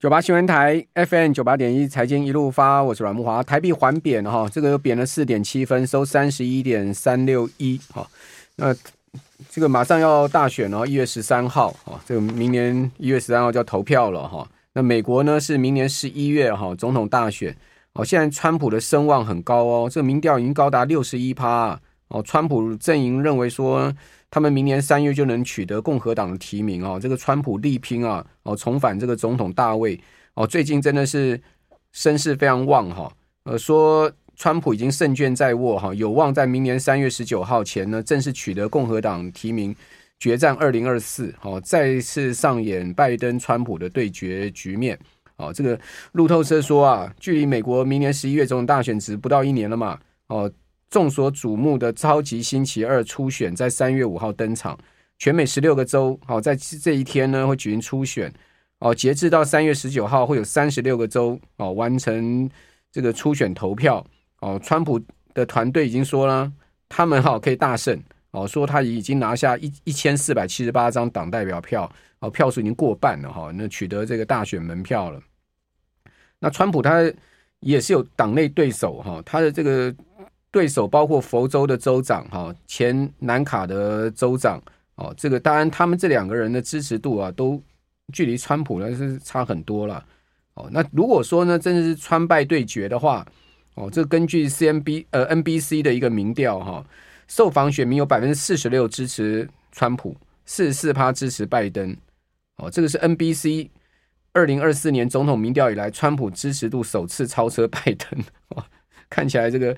九八新闻台 FM 九八点一财经一路发，我是阮木华。台币缓贬哈，这个又贬了四点七分，收三十一点三六一哈。那这个马上要大选了，一月十三号哈，这个明年一月十三号就要投票了哈。那美国呢是明年十一月哈总统大选哦。现在川普的声望很高哦，这个民调已经高达六十一趴哦。川普阵营认为说。他们明年三月就能取得共和党的提名啊！这个川普力拼啊，哦，重返这个总统大位哦，最近真的是声势非常旺哈。呃，说川普已经胜券在握哈，有望在明年三月十九号前呢，正式取得共和党提名，决战二零二四，哦，再次上演拜登川普的对决局面。哦，这个路透社说啊，距离美国明年十一月总统大选只不到一年了嘛，哦。众所瞩目的超级星期二初选在三月五号登场，全美十六个州，好，在这一天呢会举行初选，哦，截至到三月十九号会有三十六个州哦完成这个初选投票，哦，川普的团队已经说了，他们哈可以大胜，哦，说他已经拿下一一千四百七十八张党代表票，哦，票数已经过半了哈，那取得这个大选门票了。那川普他也是有党内对手哈，他的这个。对手包括佛州的州长哈，前南卡的州长哦，这个当然他们这两个人的支持度啊，都距离川普呢是差很多了哦。那如果说呢，真的是川拜对决的话哦，这根据 CNB 呃 NBC 的一个民调哈，受访选民有百分之四十六支持川普，四十四趴支持拜登哦。这个是 NBC 二零二四年总统民调以来，川普支持度首次超车拜登哦。看起来这个。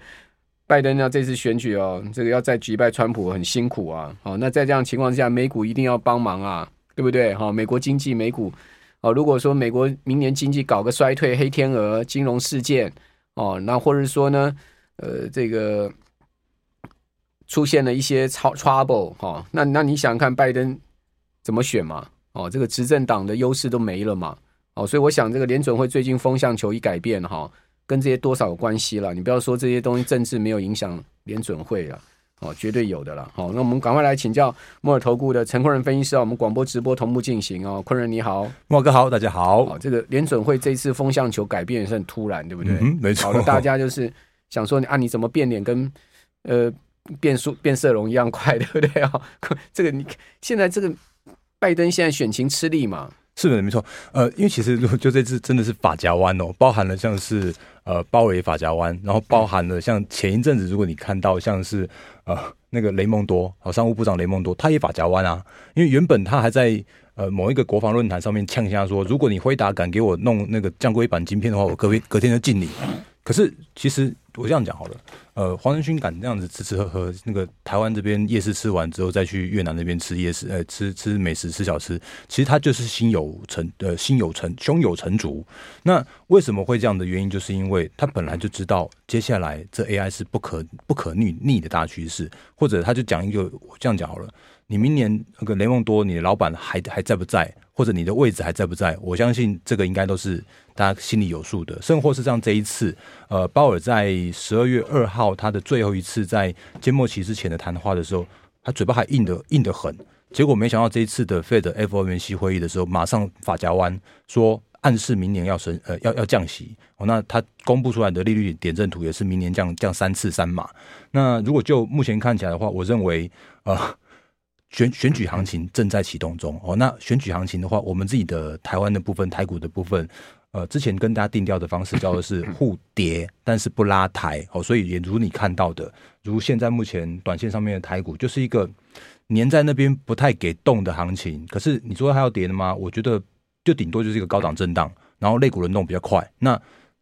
拜登呢，这次选举哦，这个要再击败川普很辛苦啊。好，那在这样情况下，美股一定要帮忙啊，对不对？好，美国经济美股哦，如果说美国明年经济搞个衰退、黑天鹅、金融事件哦，那或者说呢，呃，这个出现了一些超 trouble 哈，那那你想看拜登怎么选嘛？哦，这个执政党的优势都没了嘛？哦，所以我想这个联准会最近风向球一改变哈。跟这些多少有关系了？你不要说这些东西政治没有影响联准会了，哦，绝对有的了。好，那我们赶快来请教摩尔投顾的陈坤仁分析师，我们广播直播同步进行哦。坤仁你好，莫哥好，大家好。哦，这个联准会这次风向球改变也是很突然，对不对？嗯，没错。大家就是想说，啊，你怎么变脸跟呃变速变色龙一样快，对不对啊？这个你现在这个拜登现在选情吃力嘛？是的，没错。呃，因为其实就这次真的是法夹弯哦，包含了像是。呃，鲍尔发夹弯，然后包含了像前一阵子，如果你看到像是呃那个雷蒙多，好，商务部长雷蒙多，他也法夹弯啊，因为原本他还在呃某一个国防论坛上面呛下说，如果你辉达敢给我弄那个降规版晶片的话，我隔隔天就禁你。可是其实。我这样讲好了，呃，黄仁勋敢这样子吃吃喝喝，那个台湾这边夜市吃完之后，再去越南那边吃夜市，呃，吃吃美食，吃小吃，其实他就是心有成，呃，心有成，胸有成竹。那为什么会这样的原因，就是因为他本来就知道接下来这 AI 是不可不可逆逆的大趋势，或者他就讲一个，我这样讲好了，你明年那个雷蒙多，你的老板还还在不在？或者你的位置还在不在？我相信这个应该都是大家心里有数的。甚或是像这一次，呃，鲍尔在十二月二号到他的最后一次在缄默期之前的谈话的时候，他嘴巴还硬的硬的很。结果没想到这一次的 Fed FOMC 会议的时候，马上法夹弯，说暗示明年要升呃要要降息。哦，那他公布出来的利率点阵图也是明年降降三次三码。那如果就目前看起来的话，我认为呃。选选举行情正在启动中哦。那选举行情的话，我们自己的台湾的部分、台股的部分，呃，之前跟大家定调的方式叫做是互跌，但是不拉抬哦。所以也如你看到的，如现在目前短线上面的台股就是一个黏在那边不太给动的行情。可是你说它要跌的吗？我觉得就顶多就是一个高档震荡，然后类股轮动比较快，那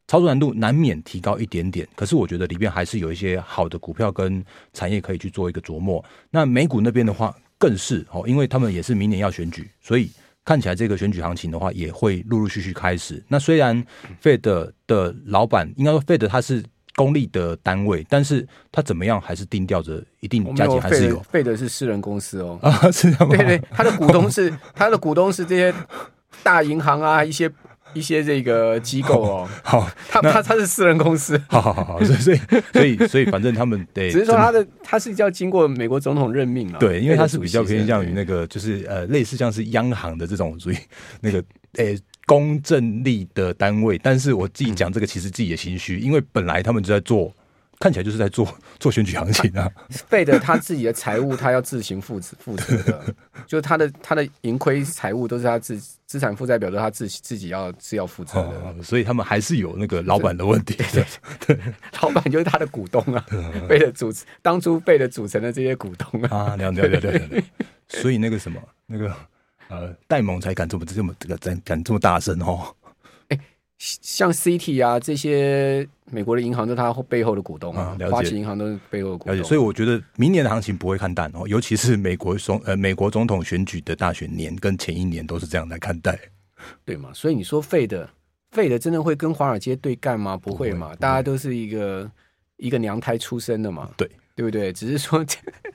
操作难度难免提高一点点。可是我觉得里面还是有一些好的股票跟产业可以去做一个琢磨。那美股那边的话。更是哦，因为他们也是明年要选举，所以看起来这个选举行情的话，也会陆陆续续开始。那虽然 Fed 的老板应该说 Fed 它是公立的单位，但是它怎么样还是定调着一定价钱还是有。Fed 是私人公司哦，啊，是这样吗？对对，他的股东是他的股东是这些大银行啊，一些。一些这个机构哦，好，他他他是私人公司，好好好，所以所以所以所以反正他们得，只是说他的他是要经过美国总统任命了，对，因为他是比较偏向于那个就是呃类似像是央行的这种属于那个诶公正力的单位，但是我自己讲这个其实自己也心虚，因为本来他们就在做。看起来就是在做 做选举行情啊，费德他自己的财务他要自行负责负责的，就是他的他的盈亏财务都是他自资产负债表都他自己自己要是要负责的，哦，所以他们还是有那个老板的问题。对，对，对，对，老板就是他的股东啊，费德组当初费德组成的这些股东啊，了解了解。所以那个什么那个呃戴蒙才敢这么这么这个敢敢这么大声哦。像 Citi 啊这些美国的银行都是他背后的股东啊，花旗银行都是背后的股东。所以我觉得明年的行情不会看淡哦，尤其是美国总呃美国总统选举的大选年跟前一年都是这样来看待，对嘛？所以你说费的费的真的会跟华尔街对干吗？不会嘛？会大家都是一个一个娘胎出生的嘛，对对不对？只是说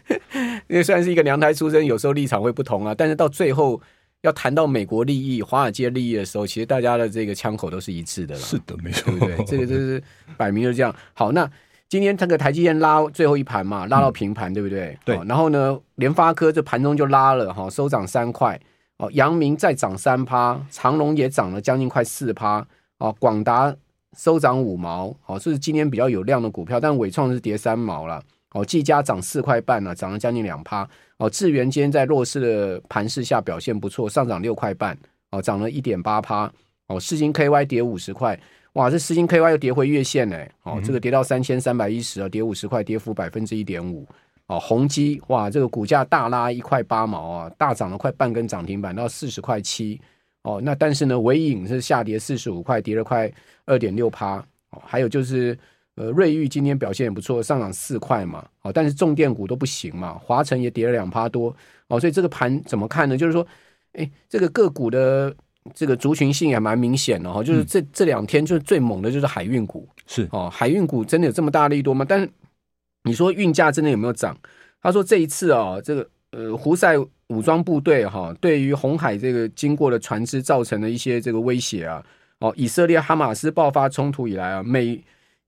因为虽然是一个娘胎出身，有时候立场会不同啊，但是到最后。要谈到美国利益、华尔街利益的时候，其实大家的这个枪口都是一致的了。是的，没错，对不对？这个就是摆明了这样。好，那今天这个台积电拉最后一盘嘛，拉到平盘，嗯、对不对？对。然后呢，联发科这盘中就拉了哈，收涨三块。哦，阳明再涨三趴，长隆也涨了将近快四趴。哦，广达收涨五毛。哦，这是今天比较有量的股票，但伟创是跌三毛了。哦，技嘉涨四块半了，涨了将近两趴。哦，智源今天在弱势的盘势下表现不错，上涨六块半，哦，涨了一点八趴。哦，世金 KY 跌五十块，哇，这世金 KY 又跌回月线呢。哦，这个跌到三千三百一十啊，跌五十块，跌幅百分之一点五。哦，宏基哇，这个股价大拉一块八毛啊，大涨了快半根涨停板到四十块七。哦，那但是呢，纬颖是下跌四十五块，跌了快二点六趴。哦，还有就是。呃，瑞昱今天表现也不错，上涨四块嘛，哦，但是重电股都不行嘛，华晨也跌了两趴多，哦，所以这个盘怎么看呢？就是说，哎，这个个股的这个族群性也蛮明显的哈，就是这这两天就是最猛的就是海运股，是哦，海运股真的有这么大力多吗？但是你说运价真的有没有涨？他说这一次啊，这个呃，胡塞武装部队哈，对于红海这个经过的船只造成的一些这个威胁啊，哦，以色列哈马斯爆发冲突以来啊，美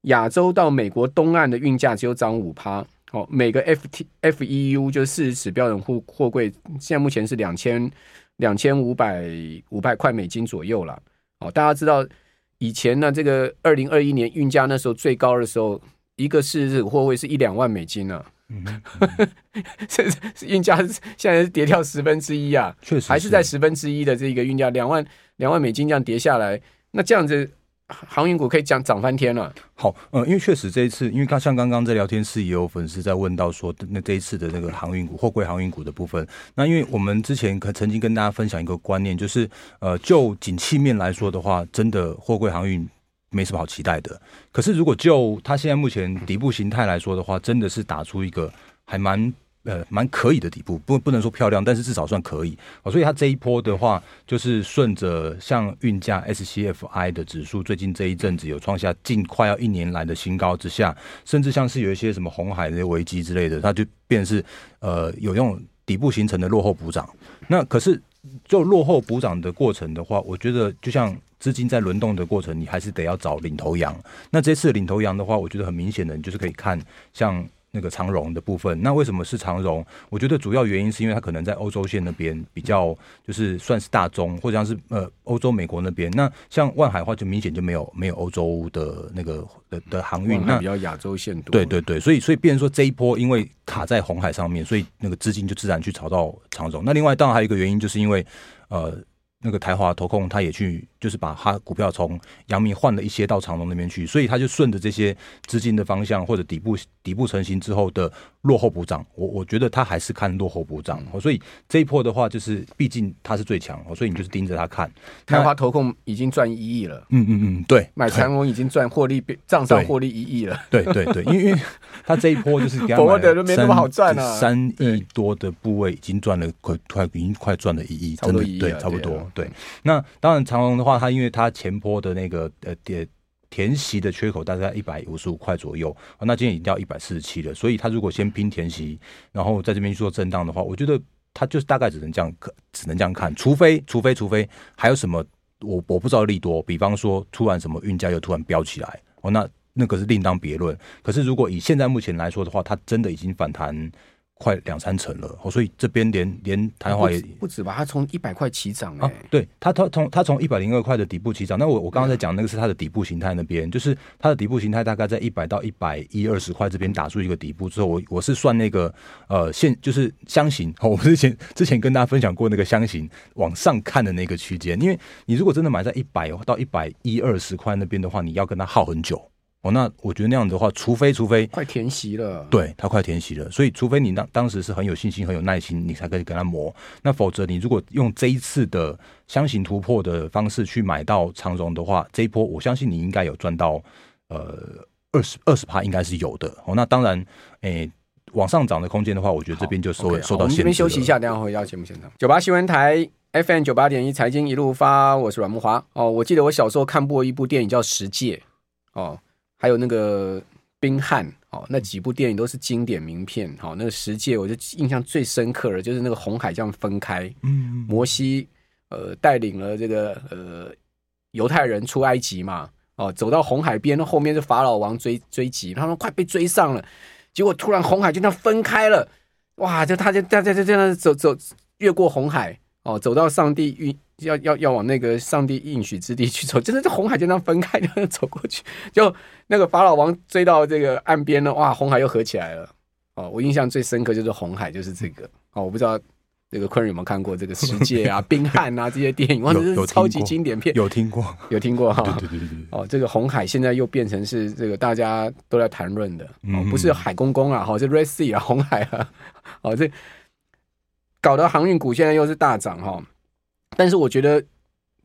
亚洲到美国东岸的运价只有涨五趴，哦，每个 F T F E U 就是四十尺标准货货柜，现在目前是两千两千五百五百块美金左右了。哦，大家知道以前呢，这个二零二一年运价那时候最高的时候，一个四十尺货柜是一两万美金呢、啊。嗯，这 运价现在是跌掉十分之一啊，确实还是在十分之一的这个运价两万两万美金这样跌下来，那这样子。航运股可以讲涨翻天了。好，呃，因为确实这一次，因为刚像刚刚在聊天室也有粉丝在问到说，那这一次的那个航运股、货柜航运股的部分，那因为我们之前可曾经跟大家分享一个观念，就是呃，就景气面来说的话，真的货柜航运没什么好期待的。可是如果就它现在目前底部形态来说的话，真的是打出一个还蛮。呃，蛮可以的底部，不不能说漂亮，但是至少算可以。哦，所以它这一波的话，就是顺着像运价 SCFI 的指数，最近这一阵子有创下近快要一年来的新高之下，甚至像是有一些什么红海的危机之类的，它就变成是呃有用底部形成的落后补涨。那可是就落后补涨的过程的话，我觉得就像资金在轮动的过程，你还是得要找领头羊。那这次领头羊的话，我觉得很明显的，你就是可以看像。那个长荣的部分，那为什么是长荣？我觉得主要原因是因为它可能在欧洲线那边比较，就是算是大宗，或者像是呃欧洲、美国那边。那像万海的话，就明显就没有没有欧洲的那个的的航运，那比较亚洲线多。对对对，所以所以变成说这一波，因为卡在红海上面，所以那个资金就自然去炒到长荣。那另外当然还有一个原因，就是因为呃。那个台华投控，他也去，就是把他股票从阳明换了一些到长隆那边去，所以他就顺着这些资金的方向或者底部底部成型之后的落后补涨，我我觉得他还是看落后补涨，所以这一波的话，就是毕竟他是最强，所以你就是盯着他看。开华投控已经赚一亿了，嗯嗯嗯，对，买长隆已经赚获利账上获利一亿了，对对对，因为因为他这一波就是给他 买的都没那么好赚啊，三亿多的部位已经赚了快快已经快赚了一亿，真的对，差不多。对，那当然长隆的话，它因为它前波的那个呃填填息的缺口大概一百五十五块左右，那今天已经掉一百四十七了，所以它如果先拼填息，然后在这边做震荡的话，我觉得它就是大概只能这样，只能这样看，除非除非除非还有什么我我不知道利多，比方说突然什么运价又突然飙起来，哦，那那个是另当别论。可是如果以现在目前来说的话，它真的已经反弹。快两三成了，所以这边连连台华也不止吧？它从一百块起涨啊，对，它它从它从一百零二块的底部起涨。那我我刚刚在讲那个是它的底部形态那边，就是它的底部形态大概在一百到一百一二十块这边打出一个底部之后，我我是算那个呃线就是箱型，我们之前之前跟大家分享过那个箱型往上看的那个区间，因为你如果真的买在一百到一百一二十块那边的话，你要跟它耗很久。哦，那我觉得那样的话，除非除非快填息了，对，他快填息了，所以除非你当当时是很有信心、很有耐心，你才可以跟他磨。那否则，你如果用这一次的箱型突破的方式去买到长荣的话，这一波我相信你应该有赚到呃二十二十趴，应该是有的。哦，那当然，诶，往上涨的空间的话，我觉得这边就受 okay, 受到限制。我们这边休息一下，等下回到节目现场。九八新闻台 FM 九八点一财经一路发，我是阮木华。哦，我记得我小时候看过一部电影叫《十戒》哦。还有那个冰汉哦，那几部电影都是经典名片。好，那个十诫，我就印象最深刻的，就是那个红海这样分开，嗯，摩西呃带领了这个呃犹太人出埃及嘛，哦，走到红海边，那后面是法老王追追击，他们快被追上了，结果突然红海就这样分开了，哇，就他就在在在这样走走越过红海哦，走到上帝运。要要要往那个上帝应许之地去走，真的，这红海就那样分开，就走过去。就那个法老王追到这个岸边了，哇，红海又合起来了。哦，我印象最深刻就是红海，就是这个。哦，我不知道这个昆人有没有看过这个《世界》啊、《冰汉》啊这些电影，哇，这是超级经典片。有听过，有听过哈。对对对对。哦，这个红海现在又变成是这个大家都在谈论的，哦，不是海公公啊，好，是 Red Sea 啊，红海啊。哦，这搞得航运股现在又是大涨哈。但是我觉得，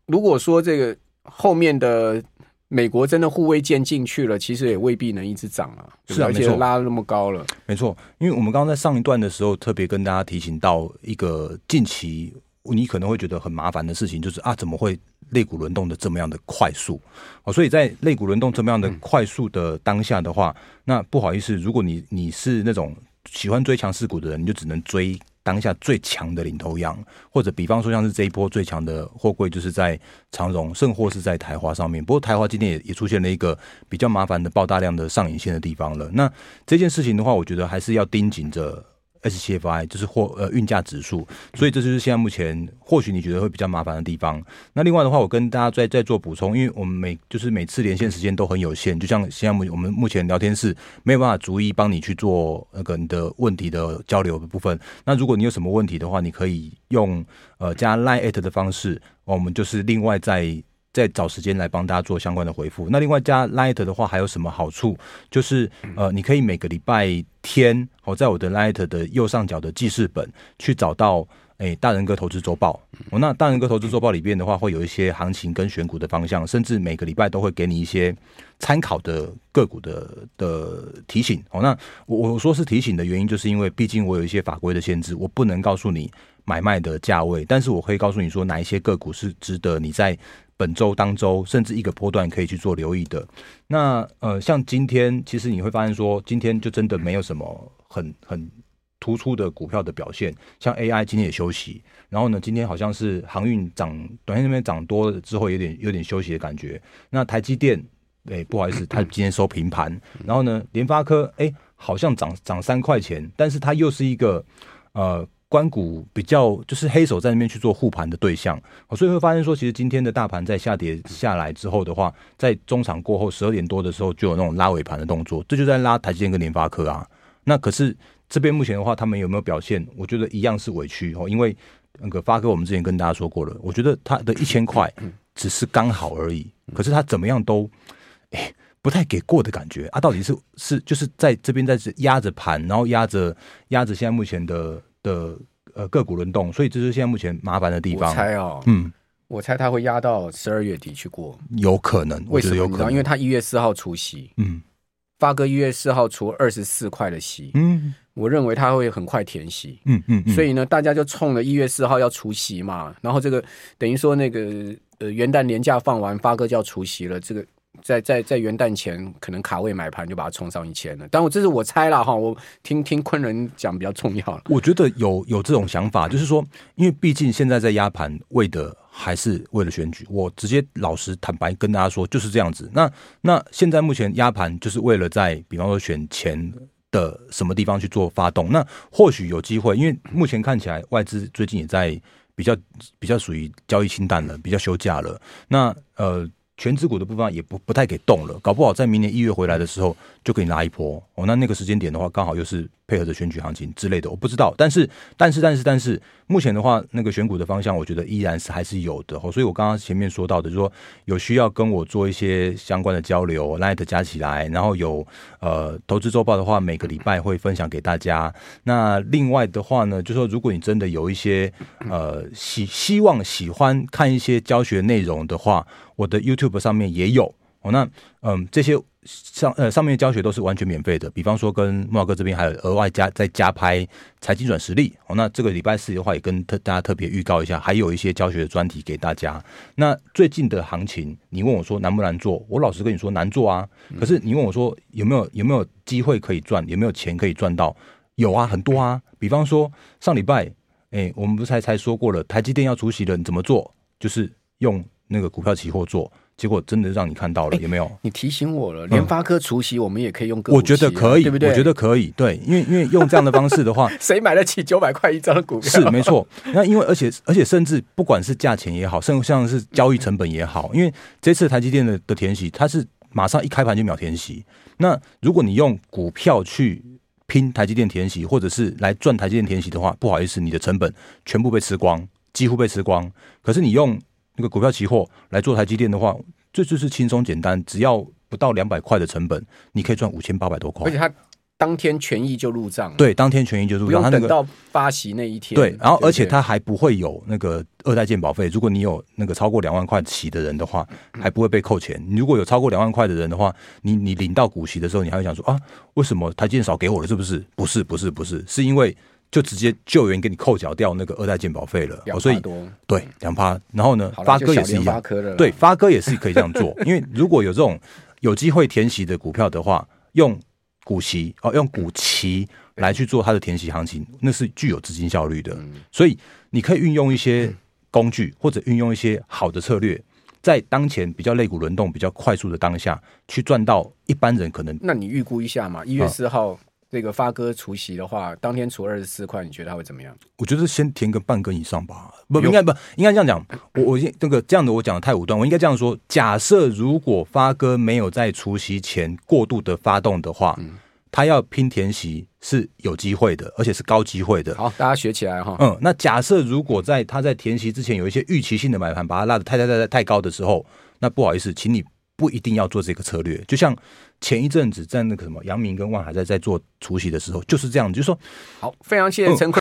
如果说这个后面的美国真的护卫舰进去了，其实也未必能一直涨啊。是啊，而且拉那么高了，没错。因为我们刚刚在上一段的时候特别跟大家提醒到一个近期你可能会觉得很麻烦的事情，就是啊，怎么会肋骨轮动的这么样的快速？哦，所以在肋骨轮动这么样的快速的当下的话，那不好意思，如果你你是那种喜欢追强势股的人，你就只能追。当下最强的领头羊，或者比方说像是这一波最强的货柜，就是在长荣，甚或是在台华上面。不过台华今天也也出现了一个比较麻烦的爆大量的上影线的地方了。那这件事情的话，我觉得还是要盯紧着。SCFI 就是货呃运价指数，所以这就是现在目前或许你觉得会比较麻烦的地方。那另外的话，我跟大家再再做补充，因为我们每就是每次连线时间都很有限，就像现在目我们目前聊天室没有办法逐一帮你去做那个你的问题的交流的部分。那如果你有什么问题的话，你可以用呃加 Line@ at 的方式，我们就是另外再。再找时间来帮大家做相关的回复。那另外加 Light 的话，还有什么好处？就是呃，你可以每个礼拜天，我在我的 Light 的右上角的记事本去找到，诶，大人哥投资周报。哦，那大人哥投资周报里边的话，会有一些行情跟选股的方向，甚至每个礼拜都会给你一些参考的个股的的提醒。哦，那我我说是提醒的原因，就是因为毕竟我有一些法规的限制，我不能告诉你买卖的价位，但是我可以告诉你说哪一些个股是值得你在。本周当周，甚至一个波段可以去做留意的。那呃，像今天，其实你会发现说，今天就真的没有什么很很突出的股票的表现。像 AI 今天也休息，然后呢，今天好像是航运涨，短线那边涨多了之后，有点有点休息的感觉。那台积电，哎、不好意思，它今天收平盘。然后呢，联发科，哎、好像涨涨三块钱，但是它又是一个呃。关股比较就是黑手在那边去做护盘的对象，所以会发现说，其实今天的大盘在下跌下来之后的话，在中场过后十二点多的时候就有那种拉尾盘的动作，这就在拉台积电跟联发科啊。那可是这边目前的话，他们有没有表现？我觉得一样是委屈哦，因为那个发哥我们之前跟大家说过了，我觉得他的一千块只是刚好而已，可是他怎么样都哎不太给过的感觉啊，到底是是就是在这边在压着盘，然后压着压着现在目前的。的呃个股轮动，所以这是现在目前麻烦的地方。我猜哦，嗯，我猜他会压到十二月底去过，有可能。为什么有可能？因为他一月四号除息，嗯，发哥一月四号除二十四块的息，嗯，我认为他会很快填息，嗯嗯，所以呢，大家就冲了一月四号要除息嘛，然后这个等于说那个呃元旦年假放完，发哥就要除息了，这个。在在在元旦前可能卡位买盘就把它冲上一千了，但我这是我猜了哈，我听听昆仑讲比较重要。我觉得有有这种想法，就是说，因为毕竟现在在压盘，为的还是为了选举。我直接老实坦白跟大家说，就是这样子。那那现在目前压盘就是为了在比方说选前的什么地方去做发动？那或许有机会，因为目前看起来外资最近也在比较比较属于交易清淡了，比较休假了。那呃。全指股的部分也不不太给动了，搞不好在明年一月回来的时候就可以拉一波哦。那那个时间点的话，刚好又是配合着选举行情之类的，我不知道。但是但是但是但是，目前的话，那个选股的方向，我觉得依然是还是有的哦。所以我刚刚前面说到的，就是说有需要跟我做一些相关的交流，Light 加起来，然后有呃投资周报的话，每个礼拜会分享给大家。那另外的话呢，就是说如果你真的有一些呃希希望喜欢看一些教学内容的话，我的 YouTube 上面也有哦，那嗯，这些上呃上面的教学都是完全免费的。比方说，跟木老哥这边还有额外加再加拍财经转实力哦。那这个礼拜四的话，也跟特大家特别预告一下，还有一些教学的专题给大家。那最近的行情，你问我说难不难做？我老实跟你说难做啊。可是你问我说有没有有没有机会可以赚？有没有钱可以赚到？有啊，很多啊。比方说上礼拜，哎，我们不是才才说过了，台积电要出息了，你怎么做？就是用。那个股票期货做，结果真的让你看到了，有没有？你提醒我了，联发科除夕，我们也可以用。我觉得可以，对不对？我觉得可以，对，因为因为用这样的方式的话，谁买得起九百块一张的股票？是没错。那因为而且而且甚至不管是价钱也好，甚至像是交易成本也好，因为这次台积电的的填息，它是马上一开盘就秒填息。那如果你用股票去拼台积电填息，或者是来赚台积电填息的话，不好意思，你的成本全部被吃光，几乎被吃光。可是你用那个股票期货来做台积电的话，这就是轻松简单，只要不到两百块的成本，你可以赚五千八百多块。而且它当天权益就入账，对，当天权益就入账，它等到发息那一天。对，然后而且它还不会有那个二代健保费。如果你有那个超过两万块息的人的话，还不会被扣钱。你如果有超过两万块的人的话，你你领到股息的时候，你还会想说啊，为什么台积电少给我了？是不是？不是，不是，不是，是因为。就直接救援给你扣缴掉那个二代健保费了，所以对两趴，然后呢，发哥也是一样，对发哥也是可以这样做，因为如果有这种有机会填息的股票的话，用股息哦，用股期来去做它的填息行情，那是具有资金效率的，所以你可以运用一些工具或者运用一些好的策略，在当前比较肋骨轮动比较快速的当下去赚到一般人可能，那你预估一下嘛，一月四号。这个发哥除夕的话，当天除二十四块，你觉得他会怎么样？我觉得先填个半根以上吧。不，不应该不应该这样讲。我我那个这样的我讲的太武断，我应该这样说：假设如果发哥没有在除夕前过度的发动的话，嗯、他要拼填息是有机会的，而且是高机会的。好，大家学起来哈。嗯，那假设如果在他在填息之前有一些预期性的买盘，把它拉的太太太太太高的时候，那不好意思，请你不一定要做这个策略。就像。前一阵子在那个什么杨明跟万海在在做除夕的时候，就是这样，就是说，好，非常谢谢陈坤。